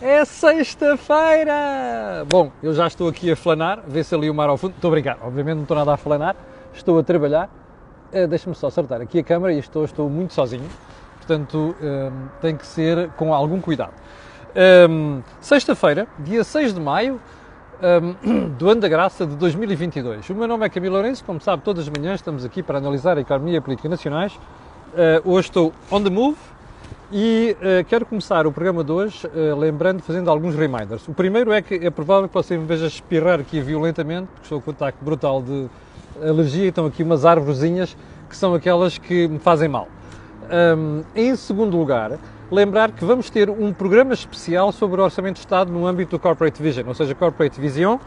É sexta-feira! Bom, eu já estou aqui a flanar, vê se ali o mar ao fundo. Estou a brincar, obviamente não estou nada a flanar, estou a trabalhar. Uh, Deixa-me só acertar aqui a câmera e estou, estou muito sozinho, portanto um, tem que ser com algum cuidado. Um, Sexta-feira, dia 6 de maio um, do ano da graça de 2022. O meu nome é Camilo Lourenço, como sabe, todas as manhãs estamos aqui para analisar a economia e a política nacionais. Uh, hoje estou on the move e uh, quero começar o programa de hoje uh, lembrando, fazendo alguns reminders. O primeiro é que é provável que você me veja espirrar aqui violentamente, porque estou com um ataque brutal de alergia e estão aqui umas árvorezinhas que são aquelas que me fazem mal. Um, em segundo lugar, lembrar que vamos ter um programa especial sobre o Orçamento de Estado no âmbito do Corporate Vision, ou seja, Corporate Vision.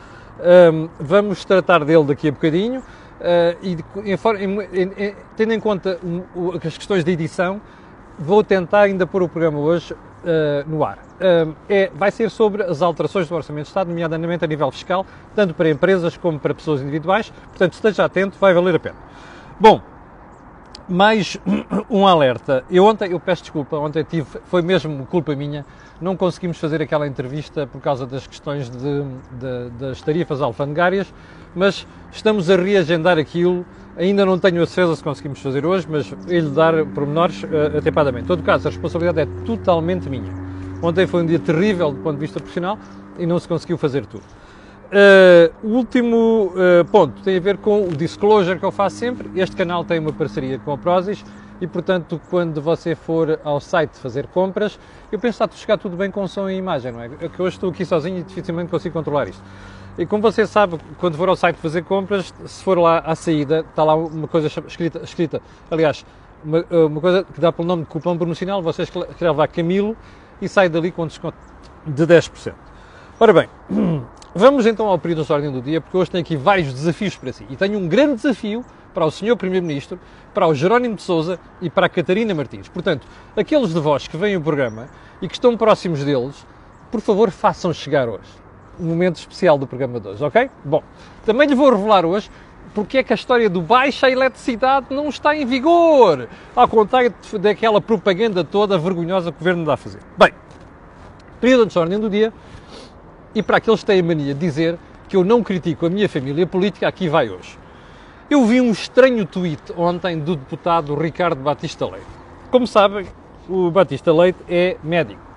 Um, vamos tratar dele daqui a bocadinho. Uh, e em, em, em, tendo em conta um, as questões de edição, vou tentar ainda pôr o programa hoje uh, no ar. Uh, é, vai ser sobre as alterações do Orçamento de Estado, nomeadamente a nível fiscal, tanto para empresas como para pessoas individuais. Portanto, esteja atento, vai valer a pena. Bom, mais um alerta. Eu ontem, eu peço desculpa, ontem tive, foi mesmo culpa minha, não conseguimos fazer aquela entrevista por causa das questões de, de, das tarifas alfandegárias, mas estamos a reagendar aquilo. Ainda não tenho a certeza se conseguimos fazer hoje, mas ele dar pormenores uh, atempadamente. Em todo caso, a responsabilidade é totalmente minha. Ontem foi um dia terrível do ponto de vista profissional e não se conseguiu fazer tudo. Uh, o último uh, ponto tem a ver com o disclosure que eu faço sempre. Este canal tem uma parceria com a Prozis e, portanto, quando você for ao site fazer compras, eu penso que está a chegar tudo bem com som e imagem, não é? é? Que hoje estou aqui sozinho e dificilmente consigo controlar isto. E como você sabe, quando for ao site fazer compras, se for lá à saída, está lá uma coisa escrita, escrita aliás, uma, uma coisa que dá pelo nome de cupom promocional, você escreve lá Camilo e sai dali com desconto de 10%. Ora bem, vamos então ao período de ordem do dia, porque hoje tenho aqui vários desafios para si. E tenho um grande desafio para o Sr. Primeiro-Ministro, para o Jerónimo de Souza e para a Catarina Martins. Portanto, aqueles de vós que veem o programa e que estão próximos deles, por favor, façam chegar hoje momento especial do programa de hoje, ok? Bom, também lhe vou revelar hoje porque é que a história do baixa eletricidade não está em vigor, ao contrário daquela propaganda toda vergonhosa que o Governo dá a fazer. Bem, período de ordem do dia, e para aqueles que têm a mania de dizer que eu não critico a minha família política, aqui vai hoje. Eu vi um estranho tweet ontem do deputado Ricardo Batista Leite. Como sabem, o Batista Leite é médico.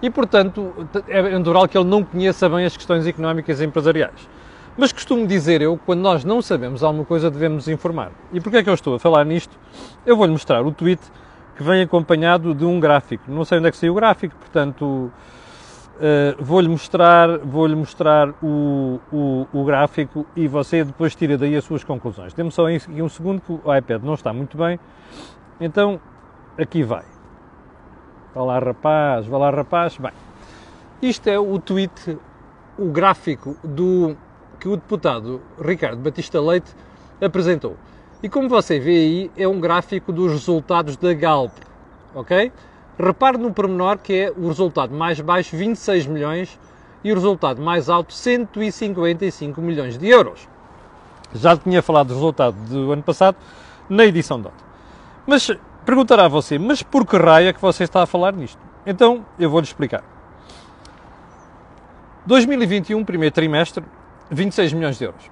E, portanto, é natural que ele não conheça bem as questões económicas e empresariais. Mas costumo dizer eu, quando nós não sabemos alguma coisa, devemos informar. E porquê é que eu estou a falar nisto? Eu vou-lhe mostrar o tweet que vem acompanhado de um gráfico. Não sei onde é que saiu o gráfico, portanto, Uh, vou-lhe mostrar, vou-lhe mostrar o, o, o, gráfico e você depois tira daí as suas conclusões. Temos só aqui um segundo que o iPad não está muito bem. Então, aqui vai. Vá lá, rapaz, vá lá, rapaz. Bem, isto é o tweet, o gráfico do que o deputado Ricardo Batista Leite apresentou. E como você vê aí, é um gráfico dos resultados da Galp, ok? Repare no pormenor que é o resultado mais baixo, 26 milhões, e o resultado mais alto, 155 milhões de euros. Já tinha falado do resultado do ano passado na edição de ontem. Mas perguntará a você, mas por que raio é que você está a falar nisto? Então, eu vou-lhe explicar. 2021, primeiro trimestre, 26 milhões de euros.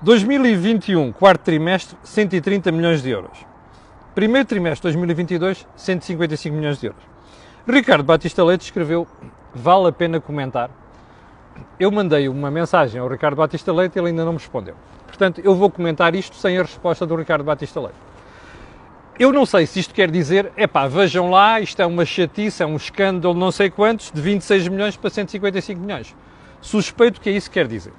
2021, quarto trimestre, 130 milhões de euros. Primeiro trimestre de 2022, 155 milhões de euros. Ricardo Batista Leite escreveu: Vale a pena comentar. Eu mandei uma mensagem ao Ricardo Batista Leite e ele ainda não me respondeu. Portanto, eu vou comentar isto sem a resposta do Ricardo Batista Leite. Eu não sei se isto quer dizer, é pá, vejam lá, isto é uma chatice, é um escândalo, não sei quantos, de 26 milhões para 155 milhões. Suspeito que é isso que quer dizer.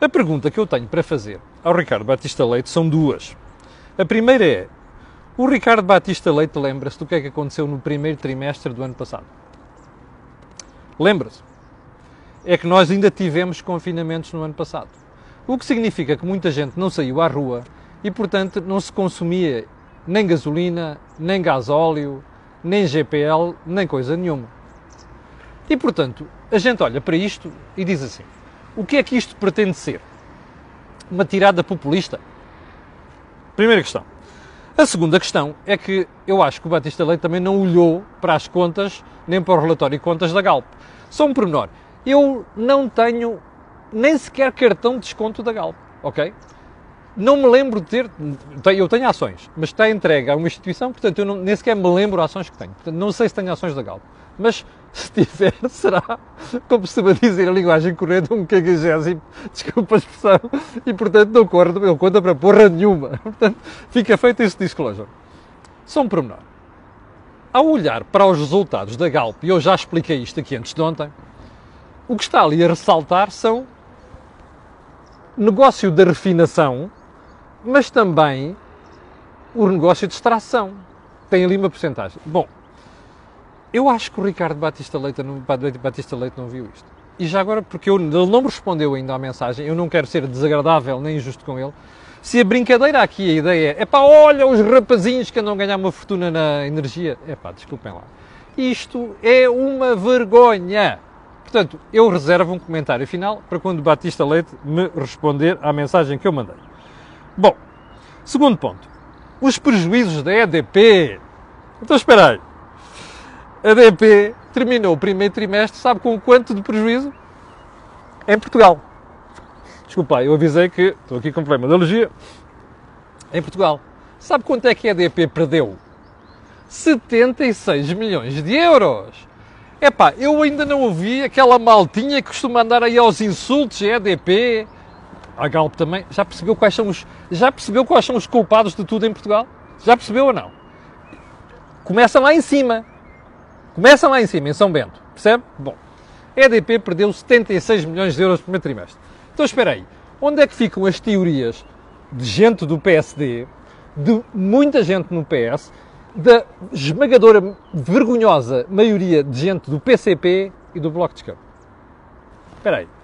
A pergunta que eu tenho para fazer ao Ricardo Batista Leite são duas. A primeira é: o Ricardo Batista Leite lembra-se do que é que aconteceu no primeiro trimestre do ano passado? Lembra-se? É que nós ainda tivemos confinamentos no ano passado. O que significa que muita gente não saiu à rua e, portanto, não se consumia nem gasolina, nem gasóleo, nem GPL, nem coisa nenhuma. E, portanto, a gente olha para isto e diz assim: o que é que isto pretende ser? Uma tirada populista? Primeira questão. A segunda questão é que eu acho que o Batista Leite também não olhou para as contas, nem para o relatório de contas da Galp. Só um pormenor. Eu não tenho nem sequer cartão de desconto da Galp, ok? Não me lembro de ter. Eu tenho ações, mas está entregue a uma instituição, portanto eu não, nem sequer me lembro ações que tenho. Portanto, não sei se tenho ações da Galp. Mas se tiver, será, como se dizer a linguagem corrente, um cagagésimo, desculpa a expressão, e portanto não corre, não conta para porra nenhuma. Portanto, fica feito esse disclosure. Só um pormenor. Ao olhar para os resultados da Galp, e eu já expliquei isto aqui antes de ontem, o que está ali a ressaltar são negócio da refinação, mas também o negócio de extração. Tem ali uma porcentagem. Bom, eu acho que o Ricardo Batista Leite, não, Batista Leite não viu isto. E já agora, porque eu, ele não me respondeu ainda à mensagem, eu não quero ser desagradável nem injusto com ele. Se a brincadeira aqui, a ideia é pá, olha os rapazinhos que andam a ganhar uma fortuna na energia. É pá, desculpem lá. Isto é uma vergonha. Portanto, eu reservo um comentário final para quando Batista Leite me responder à mensagem que eu mandei. Bom, segundo ponto. Os prejuízos da EDP. Então espera aí. A EDP terminou o primeiro trimestre, sabe com quanto de prejuízo? Em Portugal. Desculpa, eu avisei que estou aqui com problema de alergia. Em Portugal. Sabe quanto é que a EDP perdeu? 76 milhões de euros. Epá, eu ainda não ouvi aquela maltinha que costuma andar aí aos insultos, EDP, a Galp também. Já percebeu quais são os, já percebeu quais são os culpados de tudo em Portugal? Já percebeu ou não? Começa lá em cima. Começa lá em cima, em São Bento. Percebe? Bom, a EDP perdeu 76 milhões de euros no primeiro trimestre. Então espera aí, onde é que ficam as teorias de gente do PSD, de muita gente no PS, da esmagadora, vergonhosa maioria de gente do PCP e do Bloco de Esquerda? Espera aí.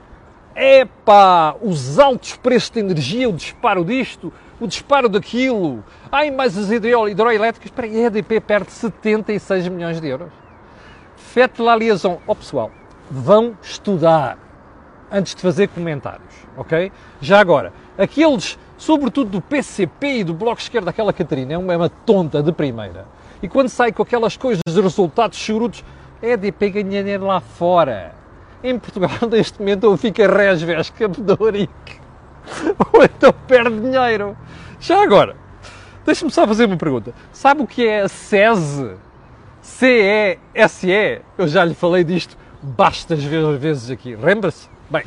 Epá, os altos preços de energia, o disparo disto, o disparo daquilo, ai, mais as hidroelétricas, espera aí, a EDP perde 76 milhões de euros. Fete la liaison. Ó oh, pessoal, vão estudar antes de fazer comentários, ok? Já agora, aqueles, sobretudo do PCP e do Bloco de Esquerda, aquela Catarina, é uma, é uma tonta de primeira. E quando sai com aquelas coisas de resultados churutos, é EDP ganha dinheiro lá fora. Em Portugal, neste momento, ou fica resves capdoric, ou então perde dinheiro. Já agora, deixa-me só fazer uma pergunta. Sabe o que é a SESE? C-E-S-E? Eu já lhe falei disto bastas vezes aqui. Lembra-se? Bem,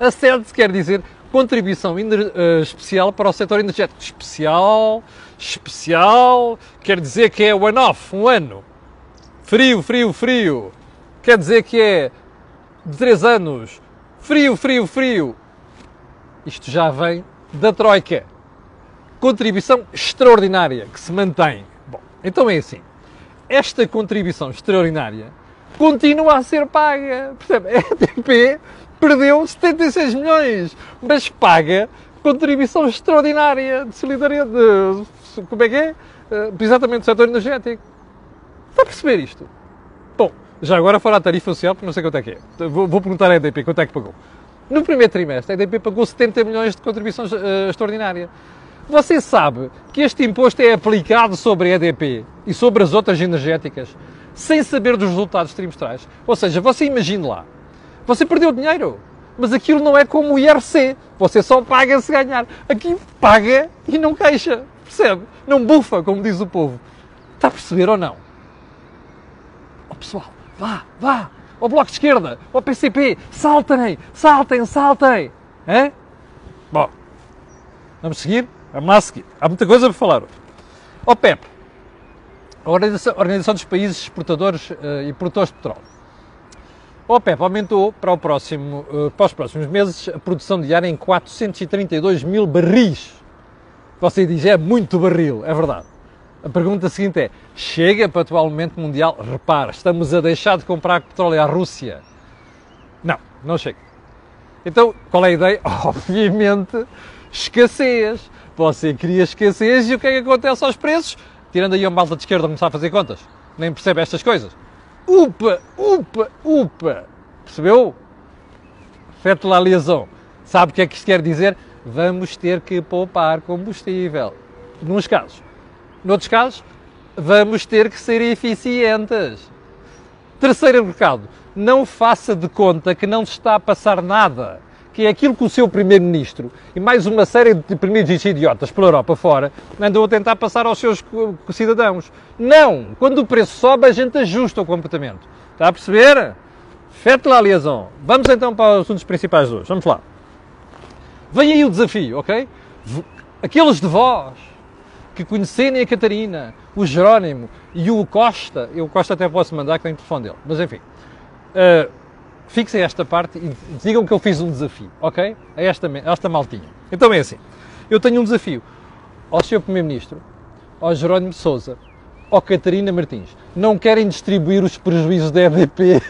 a SEDES quer dizer contribuição uh, especial para o setor energético. Especial, especial, quer dizer que é one-off, um ano. Frio, frio, frio. Quer dizer que é de 3 anos. Frio, frio, frio. Isto já vem da Troika. Contribuição extraordinária que se mantém. Bom, então é assim. Esta contribuição extraordinária continua a ser paga. Percebe? A EDP perdeu 76 milhões, mas paga contribuição extraordinária de solidariedade. De, como é que é? Uh, exatamente do setor energético. Está a perceber isto? Já agora fora a tarifa social, porque não sei quanto é que é. Vou, vou perguntar à EDP quanto é que pagou. No primeiro trimestre, a EDP pagou 70 milhões de contribuição uh, extraordinária. Você sabe que este imposto é aplicado sobre a EDP e sobre as outras energéticas sem saber dos resultados trimestrais. Ou seja, você imagine lá, você perdeu dinheiro, mas aquilo não é como o IRC, você só paga se ganhar. Aqui paga e não queixa, percebe? Não bufa, como diz o povo. Está a perceber ou não? Oh, pessoal, vá, vá, ao Bloco de Esquerda, ao PCP, saltem, saltem, saltem. Hã? Bom, vamos seguir? Vamos lá seguir. Há muita coisa para falar hoje. Ó oh, PEP, a Organização, Organização dos Países Exportadores uh, e Produtores de Petróleo. A OPEP aumentou para, o próximo, uh, para os próximos meses a produção diária em 432 mil barris. Você diz, é muito barril, é verdade. A pergunta seguinte é, chega para o atual momento mundial? Repara, estamos a deixar de comprar petróleo à Rússia. Não, não chega. Então, qual é a ideia? Obviamente, escassez. Você cria escassez e o que é que acontece aos preços? tirando aí a malta de esquerda começar a fazer contas, nem percebe estas coisas. Upa, upa, upa. Percebeu? Fete la liaison. Sabe o que é que isto quer dizer? Vamos ter que poupar combustível. Nos casos. Noutros casos, vamos ter que ser eficientes. Terceiro recado, não faça de conta que não se está a passar nada. Que é aquilo que o seu Primeiro-Ministro e mais uma série de primeiros idiotas pela Europa fora andam a tentar passar aos seus cidadãos. Não! Quando o preço sobe, a gente ajusta o comportamento. Está a perceber? Fete la liaison. Vamos então para os assuntos principais de hoje. Vamos lá. Vem aí o desafio, ok? Aqueles de vós que conhecerem a Catarina, o Jerónimo e o Costa, eu Costa até posso mandar que tem telefone dele, mas enfim, uh, fixem esta parte e digam que eu fiz um desafio, ok? A esta, a esta maltinha. Então é assim, eu tenho um desafio ao Sr. Primeiro-Ministro, ao Jerónimo Souza, ao Catarina Martins. Não querem distribuir os prejuízos da EDP?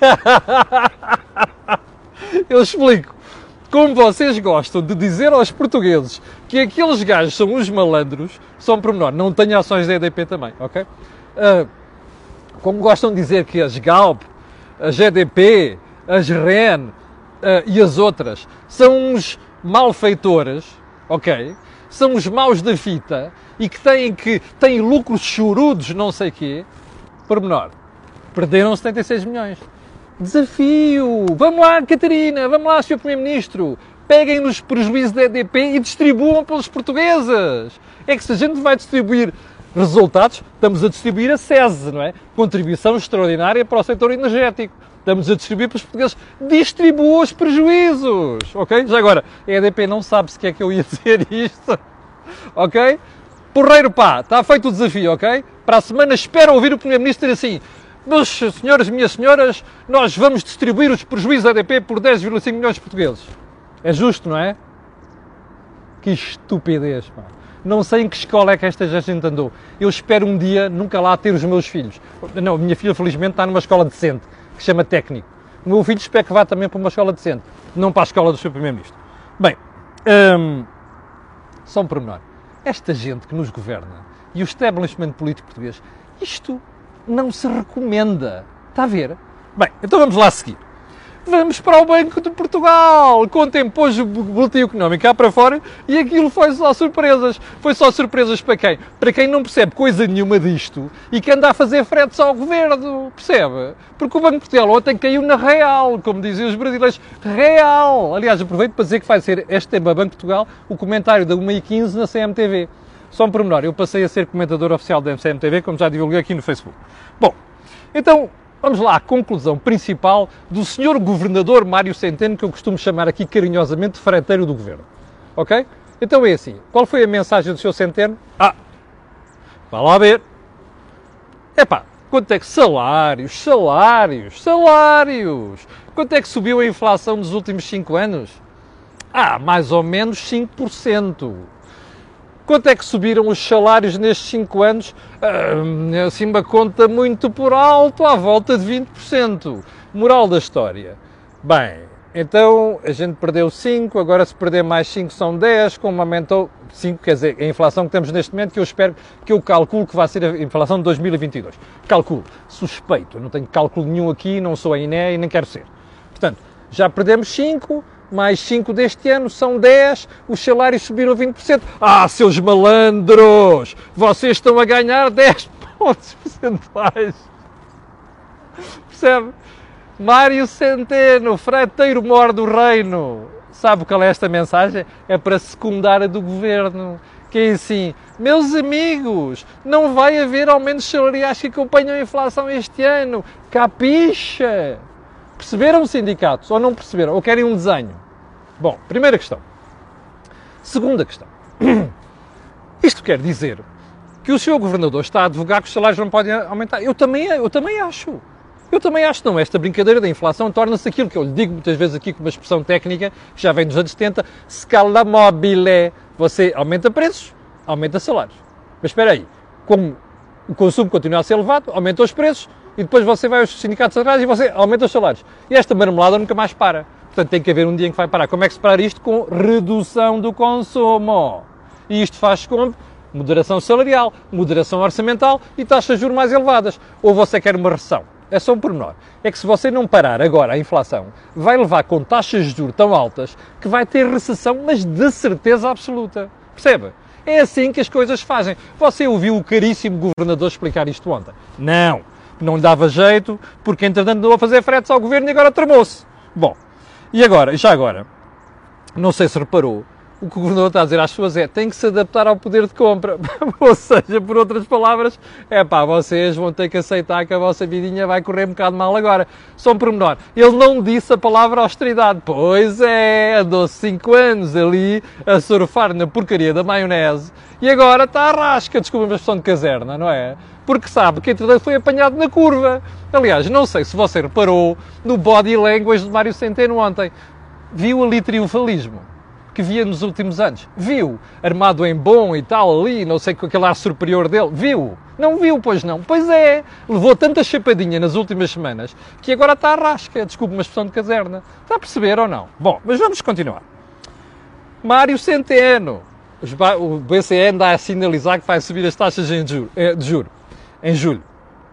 eu explico como vocês gostam de dizer aos portugueses que aqueles gajos são os malandros, são pormenor. Não tenho ações da EDP também, ok? Uh, como gostam de dizer que as Galp, as EDP, as REN uh, e as outras são uns malfeitores, ok? São os maus da fita e que têm, que têm lucros chorudos, não sei quê, pormenor. Perderam 76 milhões. Desafio! Vamos lá, Catarina, vamos lá, Sr. Primeiro-Ministro. Peguem nos prejuízos da EDP e distribuam pelos portugueses. É que se a gente vai distribuir resultados, estamos a distribuir a SESE, não é? Contribuição extraordinária para o setor energético. Estamos a distribuir para os portugueses. Distribua os prejuízos, ok? Já agora, a EDP não sabe se quer que eu ia dizer isto, ok? Porreiro pá, está feito o desafio, ok? Para a semana espero ouvir o Primeiro-Ministro dizer assim meus senhores, minhas senhoras, nós vamos distribuir os prejuízos ADP por 10,5 milhões de portugueses. É justo, não é? Que estupidez, pá. Não sei em que escola é que esta gente andou. Eu espero um dia nunca lá ter os meus filhos. Não, a minha filha felizmente está numa escola decente, que se chama técnico. O meu filho espero que vá também para uma escola decente, não para a escola do seu Primeiro-Ministro. Bem, hum, só um pormenor. Esta gente que nos governa e o establishment político português, isto não se recomenda. Está a ver? Bem, então vamos lá seguir. Vamos para o Banco de Portugal. Contem, pôs o boletim económico cá para fora e aquilo foi só surpresas. Foi só surpresas para quem? Para quem não percebe coisa nenhuma disto e que anda a fazer fretes ao governo. Percebe? Porque o Banco de Portugal ontem caiu na real, como diziam os brasileiros. Real! Aliás, aproveito para dizer que vai ser este tema Banco de Portugal o comentário da 1h15 na CMTV. Só um pormenor, eu passei a ser comentador oficial da MCMTV, como já divulguei aqui no Facebook. Bom, então vamos lá à conclusão principal do senhor governador Mário Centeno, que eu costumo chamar aqui carinhosamente de freteiro do governo. Ok? Então é assim, qual foi a mensagem do senhor Centeno? Ah, vá lá ver. Epá, quanto é que salários, salários, salários? Quanto é que subiu a inflação nos últimos 5 anos? Ah, mais ou menos 5%. Quanto é que subiram os salários nestes 5 anos? Ah, assim, uma conta muito por alto, à volta de 20%. Moral da história. Bem, então a gente perdeu 5, agora se perder mais 5 são 10, como aumentou 5, quer dizer, a inflação que temos neste momento, que eu espero, que eu calculo que vai ser a inflação de 2022. Calculo, suspeito, eu não tenho cálculo nenhum aqui, não sou a INE e nem quero ser. Portanto, já perdemos 5, mais 5 deste ano são 10, os salários subiram 20%. Ah, seus malandros! Vocês estão a ganhar 10 pontos percentuais. Percebe? Mário Centeno, freteiro mor do reino. Sabe qual é esta mensagem? É para secundar a do governo. Que é assim, meus amigos, não vai haver aumentos salariais que acompanham a inflação este ano. Capixa! Perceberam sindicatos ou não perceberam? Ou querem um desenho? Bom, primeira questão. Segunda questão. Isto quer dizer que o senhor governador está a advogar que os salários não podem aumentar. Eu também, eu também acho. Eu também acho não. Esta brincadeira da inflação torna-se aquilo que eu lhe digo muitas vezes aqui com uma expressão técnica que já vem dos anos 70, scala mobile. Você aumenta preços, aumenta salários. Mas espera aí, como o consumo continua a ser elevado, aumenta os preços, e depois você vai aos sindicatos atrás e você aumenta os salários. E esta marmelada nunca mais para. Portanto, tem que haver um dia em que vai parar. Como é que se parar isto? Com redução do consumo. E isto faz com moderação salarial, moderação orçamental e taxas de juros mais elevadas. Ou você quer uma recessão? É só um pormenor. É que se você não parar agora a inflação, vai levar com taxas de juros tão altas que vai ter recessão, mas de certeza absoluta. Percebe? É assim que as coisas fazem. Você ouviu o caríssimo governador explicar isto ontem? Não. Não lhe dava jeito, porque entretanto andou a fazer fretes ao governo e agora tramou-se. Bom, e agora, já agora, não sei se reparou, o que o governador está a dizer às pessoas é tem que se adaptar ao poder de compra. Ou seja, por outras palavras, é pá, vocês vão ter que aceitar que a vossa vidinha vai correr um bocado mal agora. Só um pormenor. Ele não disse a palavra austeridade. Pois é, andou 5 anos ali a surfar na porcaria da maionese e agora está a rasca, desculpa a expressão de caserna, não é? Porque sabe que entretanto foi apanhado na curva. Aliás, não sei se você reparou no body language de Mário Centeno ontem. Viu ali triunfalismo que via nos últimos anos. Viu? Armado em bom e tal ali, não sei com aquele ar superior dele. Viu? Não viu, pois não. Pois é, levou tanta chapadinha nas últimas semanas que agora está a rasca. Desculpe uma expressão de caserna. Está a perceber ou não? Bom, mas vamos continuar. Mário Centeno. O BCE anda a sinalizar que vai subir as taxas eh, de juro em julho.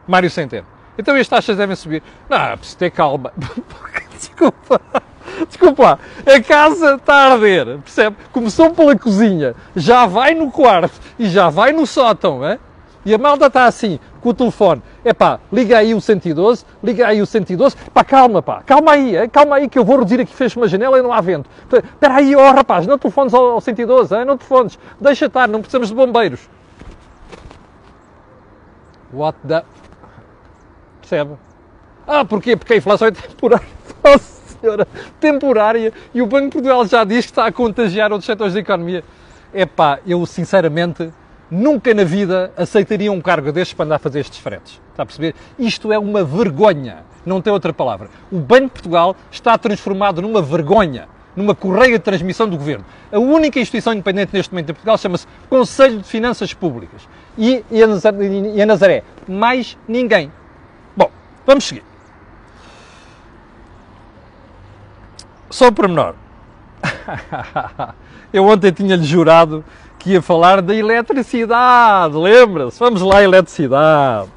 Mário Centeno. Então as taxas devem subir. Não, preciso ter calma. Desculpa. Desculpa a casa está a arder, percebe? Começou pela cozinha, já vai no quarto e já vai no sótão, é? E a malta está assim, com o telefone. É pá, liga aí o 112, liga aí o 112. Pá, calma, pá, calma aí, é? calma aí que eu vou reduzir aqui, fecho uma janela e não há vento. Espera aí, ó oh, rapaz, não telefones ao, ao 112, é? não telefones. Deixa estar, não precisamos de bombeiros. What the... Percebe? Ah, porquê? Porque a inflação é temporária. senhora, temporária, e o Banco de Portugal já diz que está a contagiar outros setores da economia. É pá, eu sinceramente nunca na vida aceitaria um cargo destes para andar a fazer estes fretes. Está a perceber? Isto é uma vergonha, não tem outra palavra. O Banco de Portugal está transformado numa vergonha, numa correia de transmissão do governo. A única instituição independente neste momento em Portugal chama-se Conselho de Finanças Públicas. E, e, a Nazaré, mais ninguém. Bom, vamos seguir. Só um pormenor. Eu ontem tinha-lhe jurado que ia falar da eletricidade, lembra-se? Vamos lá, eletricidade.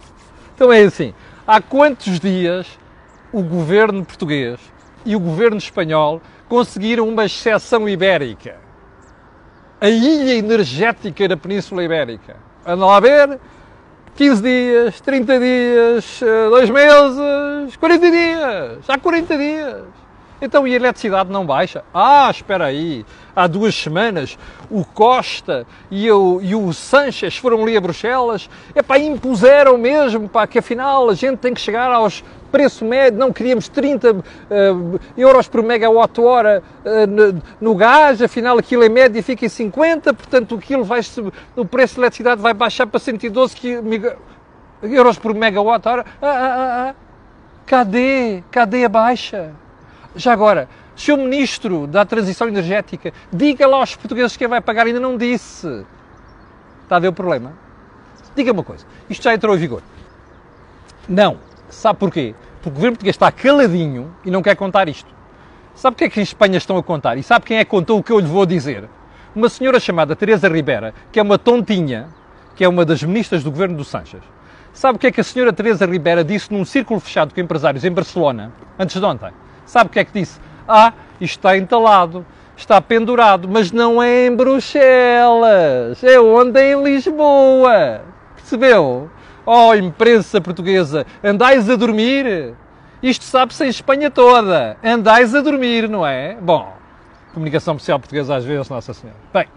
Então é assim, há quantos dias o governo português e o governo espanhol conseguiram uma exceção ibérica? A ilha energética da Península Ibérica. Anda lá a ver, 15 dias, 30 dias, 2 meses, 40 dias, há 40 dias. Então e a eletricidade não baixa? Ah, espera aí, há duas semanas o Costa e o, e o Sanches foram ali a Bruxelas, é pá, impuseram mesmo, pá, que afinal a gente tem que chegar aos preço médio, não queríamos 30 uh, euros por megawatt-hora uh, no, no, gás, afinal aquilo em média fica em 50, portanto aquilo vai, o preço de eletricidade vai baixar para 112 euros por megawatt-hora. Ah, ah, ah, ah. Cadê? Cadê a baixa? Já agora, Sr. Ministro da Transição Energética, diga lá aos portugueses quem vai pagar, ainda não disse. Está a ver o problema? Diga uma coisa, isto já entrou em vigor. Não. Sabe porquê? Porque o governo português está caladinho e não quer contar isto. Sabe o que é que em Espanha estão a contar? E sabe quem é que contou o que eu lhe vou dizer? Uma senhora chamada Teresa Ribeira, que é uma tontinha, que é uma das ministras do governo do Sanches. Sabe o que é que a senhora Teresa Ribeira disse num círculo fechado com empresários em Barcelona, antes de ontem? Sabe o que é que disse? Ah, isto está entalado, está pendurado, mas não é em Bruxelas, é onde? É em Lisboa. Percebeu? Oh, imprensa portuguesa, andais a dormir? Isto sabe-se em Espanha toda. Andais a dormir, não é? Bom, comunicação social portuguesa às vezes, Nossa Senhora. Bem,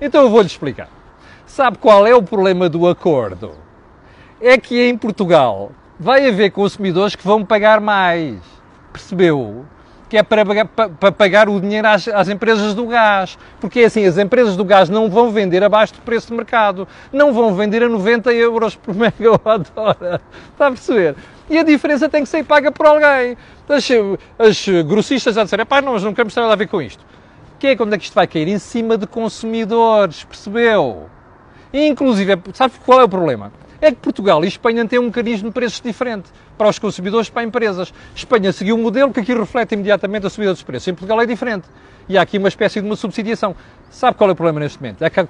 então eu vou-lhe explicar. Sabe qual é o problema do acordo? É que em Portugal vai haver consumidores que vão pagar mais percebeu que é para, para, pagar o dinheiro às, às, empresas do gás. Porque é assim, as empresas do gás não vão vender abaixo do preço de mercado. Não vão vender a 90 euros por megawatt-hora. Está a perceber? E a diferença tem que ser paga por alguém. As, as grossistas já disseram, pá, nós não queremos ter nada a ver com isto. Que é quando é que isto vai cair? Em cima de consumidores, percebeu? Inclusive, sabe qual é o problema? É que Portugal e Espanha têm um mecanismo de preços diferente para os consumidores para empresas. Espanha seguiu um modelo que aqui reflete imediatamente a subida dos preços. Em Portugal é diferente. E há aqui uma espécie de uma subsidiação. Sabe qual é o problema neste momento? É que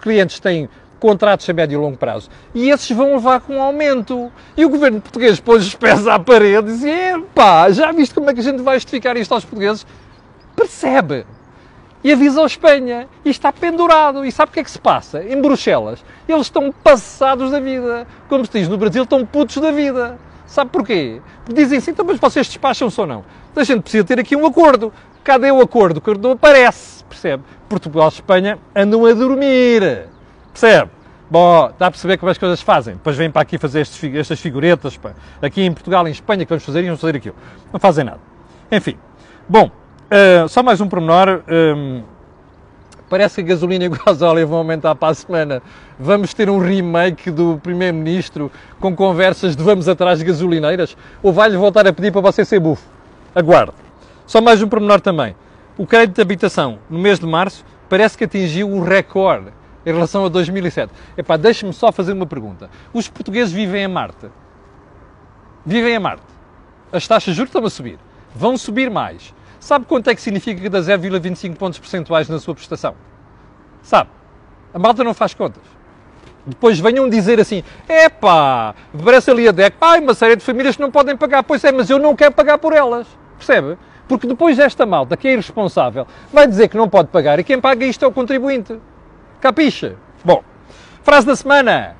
clientes têm contratos a médio e longo prazo. E esses vão levar com um aumento. E o governo português pôs os pés à parede e diz: pá, já viste como é que a gente vai justificar isto aos portugueses? Percebe? E avisa a Espanha. E está pendurado. E sabe o que é que se passa? Em Bruxelas, eles estão passados da vida. Como se diz no Brasil, estão putos da vida. Sabe porquê? Dizem assim, então mas vocês despacham-se ou não? A gente precisa ter aqui um acordo. Cadê o acordo? O acordo não aparece, percebe? Portugal e Espanha andam a dormir, percebe? Bom, dá a perceber como as coisas fazem. Depois vêm para aqui fazer estes, estas figuretas, pá. aqui em Portugal, em Espanha, que vamos fazer e vamos fazer aquilo. Não fazem nada. Enfim, bom, uh, só mais um pormenor. Um, parece que a gasolina e o gasóleo vão aumentar para a semana. Vamos ter um remake do Primeiro-Ministro com conversas de vamos atrás de gasolineiras? Ou vai-lhe voltar a pedir para você ser bufo? Aguarde. Só mais um pormenor também. O crédito de habitação, no mês de março, parece que atingiu o recorde em relação a 2007. Epá, deixe-me só fazer uma pergunta. Os portugueses vivem a Marte? Vivem a Marte. As taxas de juros estão a subir. Vão subir mais. Sabe quanto é que significa dá 0,25 pontos percentuais na sua prestação? Sabe? A malta não faz contas. Depois venham dizer assim: epá, parece ali a DEC, ai, uma série de famílias que não podem pagar. Pois é, mas eu não quero pagar por elas. Percebe? Porque depois esta malta, que é irresponsável, vai dizer que não pode pagar e quem paga isto é o contribuinte. Capixa? Bom, frase da semana.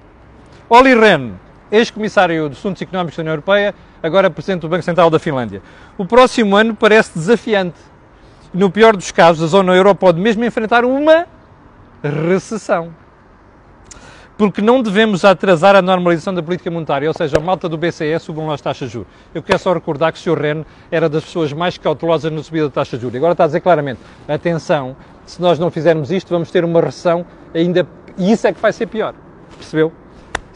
Olli Rehn, ex-comissário de Assuntos Económicos da União Europeia, agora presidente do Banco Central da Finlândia. O próximo ano parece desafiante. No pior dos casos, a zona euro pode mesmo enfrentar uma recessão. Porque não devemos atrasar a normalização da política monetária, ou seja, a malta do BCE subam as taxas de juros. Eu quero só recordar que o Sr. Ren era das pessoas mais cautelosas na subida da taxa de juros. Agora está a dizer claramente, atenção, se nós não fizermos isto, vamos ter uma recessão ainda. E isso é que vai ser pior. Percebeu?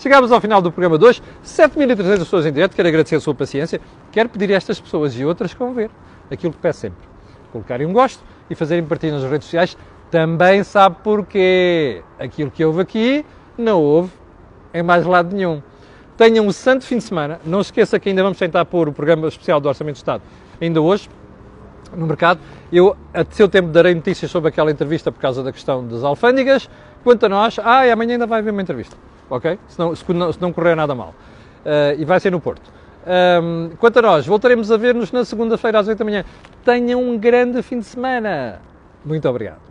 Chegámos ao final do programa de hoje. 7.300 pessoas em direto. Quero agradecer a sua paciência. Quero pedir a estas pessoas e outras que vão ver aquilo que peço sempre: colocarem um gosto e fazerem partilha nas redes sociais. Também sabe porquê. Aquilo que houve aqui não houve em mais lado nenhum. Tenham um santo fim de semana. Não esqueça que ainda vamos tentar pôr o programa especial do Orçamento de Estado ainda hoje no mercado. Eu, a seu tempo, darei notícias sobre aquela entrevista por causa da questão das alfândegas. Quanto a nós, ah, e amanhã ainda vai haver uma entrevista, ok? Se não, se não, se não correr nada mal. Uh, e vai ser no Porto. Um, quanto a nós, voltaremos a ver-nos na segunda-feira às 8 da manhã. Tenham um grande fim de semana. Muito obrigado.